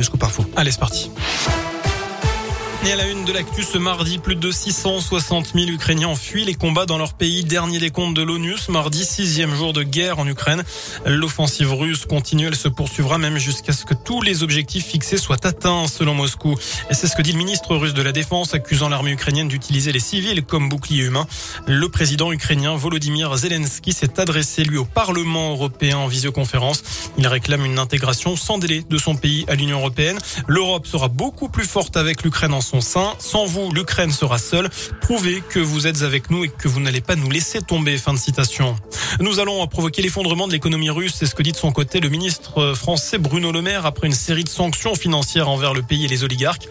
Radioscope Info. Allez, c'est parti. Et à la une de l'actu ce mardi, plus de 660 000 Ukrainiens fuient les combats dans leur pays. Dernier des comptes de l'ONU, mardi, sixième jour de guerre en Ukraine. L'offensive russe continue, elle se poursuivra même jusqu'à ce que tous les objectifs fixés soient atteints, selon Moscou. Et c'est ce que dit le ministre russe de la Défense, accusant l'armée ukrainienne d'utiliser les civils comme bouclier humain. Le président ukrainien Volodymyr Zelensky s'est adressé, lui, au Parlement européen en visioconférence. Il réclame une intégration sans délai de son pays à l'Union européenne. L'Europe sera beaucoup plus forte avec l'Ukraine en son sein. Sans vous, l'Ukraine sera seule. Prouvez que vous êtes avec nous et que vous n'allez pas nous laisser tomber. Fin de citation. Nous allons provoquer l'effondrement de l'économie russe. C'est ce que dit de son côté le ministre français Bruno Le Maire après une série de sanctions financières envers le pays et les oligarques.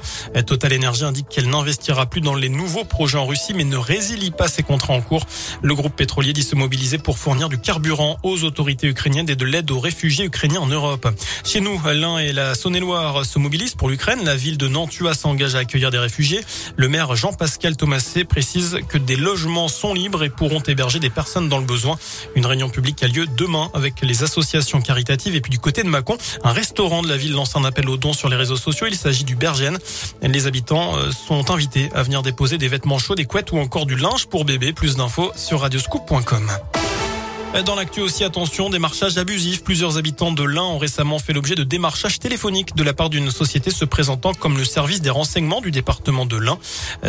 Total Energy indique qu'elle n'investira plus dans les nouveaux projets en Russie mais ne résilie pas ses contrats en cours. Le groupe pétrolier dit se mobiliser pour fournir du carburant aux autorités ukrainiennes et de l'aide aux réfugiés ukrainiens en Europe. Chez nous, l'Ain et la Saône-et-Loire se mobilisent pour l'Ukraine. La ville de Nantua s'engage à accueillir des réfugiés. Le maire Jean-Pascal Thomasé précise que des logements sont libres et pourront héberger des personnes dans le besoin. Une réunion publique a lieu demain avec les associations caritatives et puis du côté de Mâcon, un restaurant de la ville lance un appel aux dons sur les réseaux sociaux. Il s'agit du Bergène. Les habitants euh, sont invités à venir déposer des vêtements chauds, des couettes ou encore du linge pour bébé. Plus d'infos sur radioscoop.com. Dans l'actu aussi, attention, démarchage abusif. Plusieurs habitants de l'Ain ont récemment fait l'objet de démarchage téléphonique de la part d'une société se présentant comme le service des renseignements du département de l'Ain.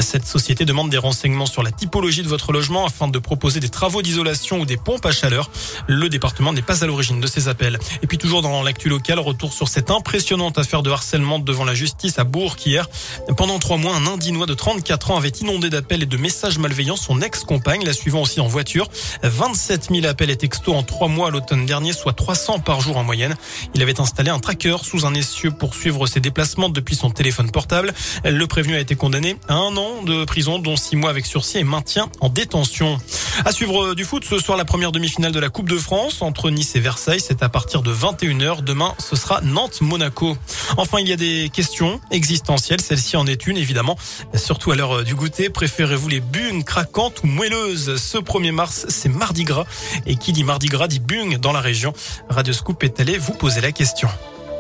Cette société demande des renseignements sur la typologie de votre logement afin de proposer des travaux d'isolation ou des pompes à chaleur. Le département n'est pas à l'origine de ces appels. Et puis toujours dans l'actu locale, retour sur cette impressionnante affaire de harcèlement devant la justice à Bourg hier. Pendant trois mois, un Indinois de 34 ans avait inondé d'appels et de messages malveillants son ex-compagne, la suivant aussi en voiture. 27 000 appels textos en trois mois à l'automne dernier, soit 300 par jour en moyenne. Il avait installé un tracker sous un essieu pour suivre ses déplacements depuis son téléphone portable. Le prévenu a été condamné à un an de prison, dont six mois avec sursis et maintien en détention. À suivre du foot ce soir, la première demi-finale de la Coupe de France entre Nice et Versailles. C'est à partir de 21h. Demain, ce sera Nantes-Monaco. Enfin, il y a des questions existentielles. Celle-ci en est une, évidemment. Surtout à l'heure du goûter. Préférez-vous les bunes craquantes ou moelleuses? Ce 1er mars, c'est Mardi Gras. Et qui dit Mardi Gras dit bung dans la région. Radio Scoop est allé vous poser la question.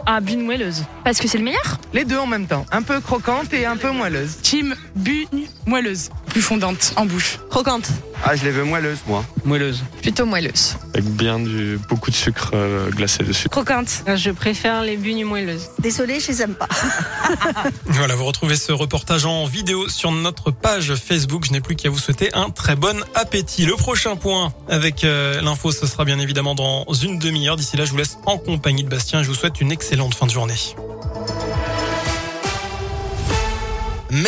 Ah, bune moelleuse. Parce que c'est le meilleur? Les deux en même temps. Un peu croquante et un peu moelleuse. Team bune moelleuse. Plus fondante en bouche. Croquante. Ah, je les veux moelleuses, moi. Moelleuse. Plutôt moelleuse. Avec bien du, beaucoup de sucre euh, glacé dessus. Croquante. Je préfère les bunes moelleuses. Désolée, je les aime pas. voilà, vous retrouvez ce reportage en vidéo sur notre page Facebook. Je n'ai plus qu'à vous souhaiter un très bon appétit. Le prochain point avec euh, l'info, ce sera bien évidemment dans une demi-heure. D'ici là, je vous laisse en compagnie de Bastien. Je vous souhaite une excellente fin de journée. Merci.